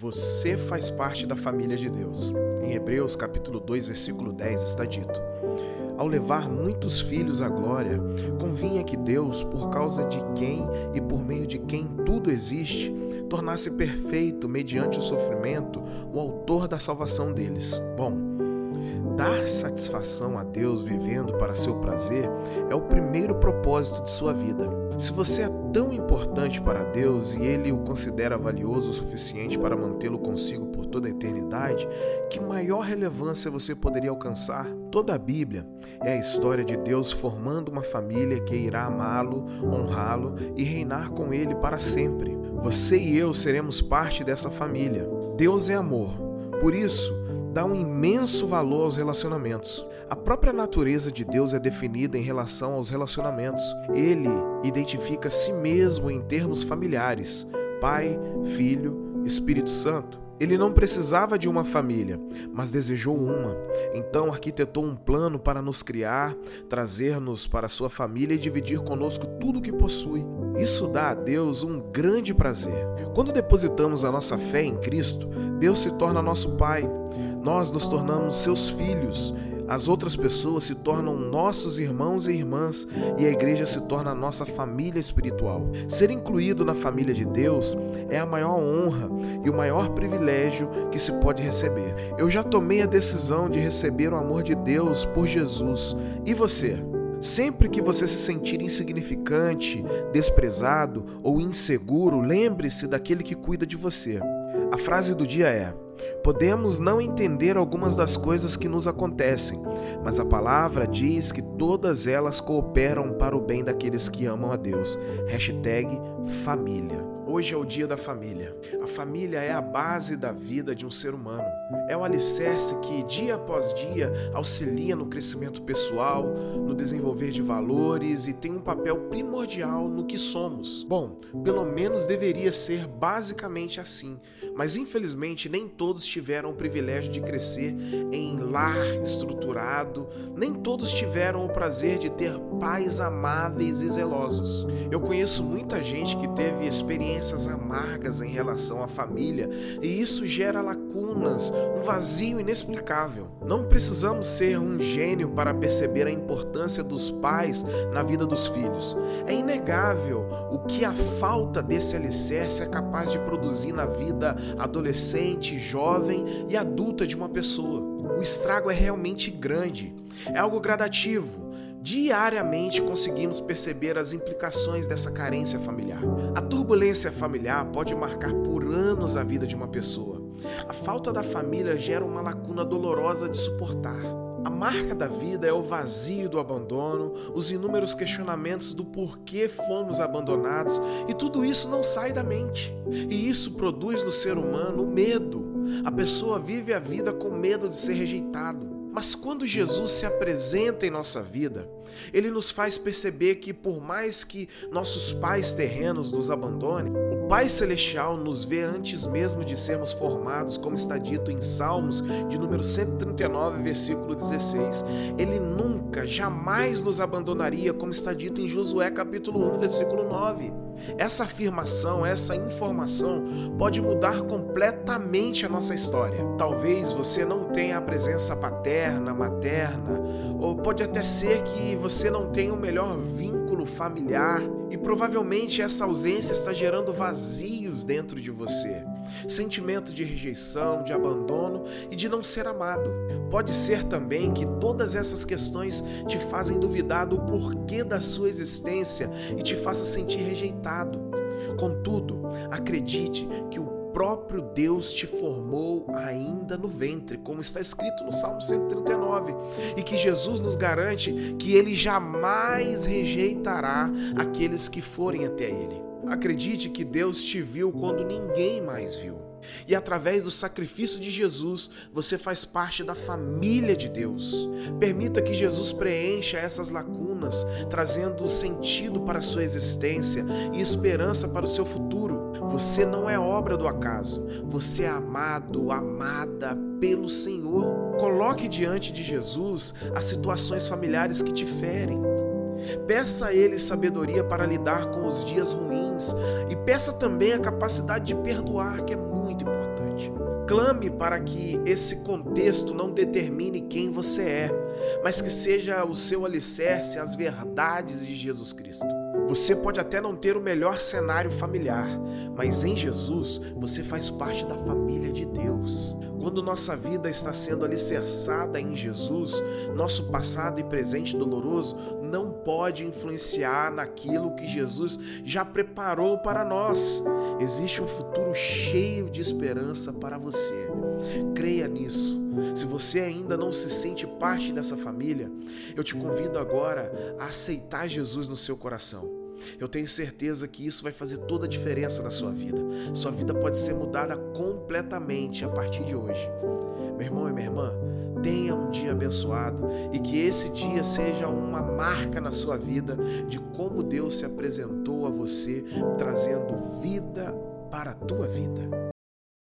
Você faz parte da família de Deus. Em Hebreus capítulo 2, versículo 10 está dito: Ao levar muitos filhos à glória, convinha que Deus, por causa de quem e por meio de quem tudo existe, tornasse perfeito mediante o sofrimento o autor da salvação deles. Bom, dar satisfação a Deus vivendo para seu prazer é o primeiro propósito de sua vida. Se você é tão importante para Deus e ele o considera valioso o suficiente para mantê-lo consigo por toda a eternidade, que maior relevância você poderia alcançar? Toda a Bíblia é a história de Deus formando uma família que irá amá-lo, honrá-lo e reinar com ele para sempre. Você e eu seremos parte dessa família. Deus é amor. Por isso, dá um imenso valor aos relacionamentos. A própria natureza de Deus é definida em relação aos relacionamentos. Ele identifica si mesmo em termos familiares: Pai, Filho, Espírito Santo. Ele não precisava de uma família, mas desejou uma. Então arquitetou um plano para nos criar, trazer-nos para sua família e dividir conosco tudo o que possui. Isso dá a Deus um grande prazer. Quando depositamos a nossa fé em Cristo, Deus se torna nosso Pai nós nos tornamos seus filhos, as outras pessoas se tornam nossos irmãos e irmãs e a igreja se torna nossa família espiritual. Ser incluído na família de Deus é a maior honra e o maior privilégio que se pode receber. Eu já tomei a decisão de receber o amor de Deus por Jesus. E você? Sempre que você se sentir insignificante, desprezado ou inseguro, lembre-se daquele que cuida de você. A frase do dia é: Podemos não entender algumas das coisas que nos acontecem, mas a palavra diz que todas elas cooperam para o bem daqueles que amam a Deus. Hashtag família. Hoje é o dia da família. A família é a base da vida de um ser humano. É o alicerce que, dia após dia, auxilia no crescimento pessoal, no desenvolver de valores e tem um papel primordial no que somos. Bom, pelo menos deveria ser basicamente assim, mas infelizmente nem todos tiveram o privilégio de crescer em lar estruturado, nem todos tiveram o prazer de ter pais amáveis e zelosos. Eu conheço muita gente que teve experiência experiências amargas em relação à família e isso gera lacunas, um vazio inexplicável. Não precisamos ser um gênio para perceber a importância dos pais na vida dos filhos. É inegável o que a falta desse alicerce é capaz de produzir na vida adolescente, jovem e adulta de uma pessoa. O estrago é realmente grande, é algo gradativo Diariamente conseguimos perceber as implicações dessa carência familiar. A turbulência familiar pode marcar por anos a vida de uma pessoa. A falta da família gera uma lacuna dolorosa de suportar. A marca da vida é o vazio do abandono, os inúmeros questionamentos do porquê fomos abandonados, e tudo isso não sai da mente. E isso produz no ser humano o medo. A pessoa vive a vida com medo de ser rejeitado. Mas quando Jesus se apresenta em nossa vida, ele nos faz perceber que, por mais que nossos pais terrenos nos abandonem, o Pai Celestial nos vê antes mesmo de sermos formados, como está dito em Salmos, de número 139, versículo 16. Ele nunca, jamais nos abandonaria, como está dito em Josué, capítulo 1, versículo 9. Essa afirmação, essa informação pode mudar completamente a nossa história. Talvez você não tenha a presença paterna, materna, ou pode até ser que você não tenha o melhor vínculo familiar e provavelmente essa ausência está gerando vazios dentro de você. Sentimentos de rejeição, de abandono e de não ser amado. Pode ser também que todas essas questões te fazem duvidar do porquê da sua existência e te faça sentir rejeitado. Contudo, acredite que o próprio Deus te formou ainda no ventre, como está escrito no Salmo 139, e que Jesus nos garante que ele jamais rejeitará aqueles que forem até ele. Acredite que Deus te viu quando ninguém mais viu. E através do sacrifício de Jesus, você faz parte da família de Deus. Permita que Jesus preencha essas lacunas, trazendo sentido para a sua existência e esperança para o seu futuro. Você não é obra do acaso, você é amado, amada pelo Senhor. Coloque diante de Jesus as situações familiares que te ferem. Peça a Ele sabedoria para lidar com os dias ruins e peça também a capacidade de perdoar, que é muito. Clame para que esse contexto não determine quem você é, mas que seja o seu alicerce as verdades de Jesus Cristo. Você pode até não ter o melhor cenário familiar, mas em Jesus você faz parte da família de Deus. Quando nossa vida está sendo alicerçada em Jesus, nosso passado e presente doloroso não pode influenciar naquilo que Jesus já preparou para nós. Existe um futuro cheio de esperança para você. Creia nisso. Se você ainda não se sente parte dessa família, eu te convido agora a aceitar Jesus no seu coração. Eu tenho certeza que isso vai fazer toda a diferença na sua vida. Sua vida pode ser mudada completamente a partir de hoje. Meu irmão e minha irmã, tenha um dia abençoado e que esse dia seja uma marca na sua vida de como Deus se apresentou a você, trazendo vida para a tua vida.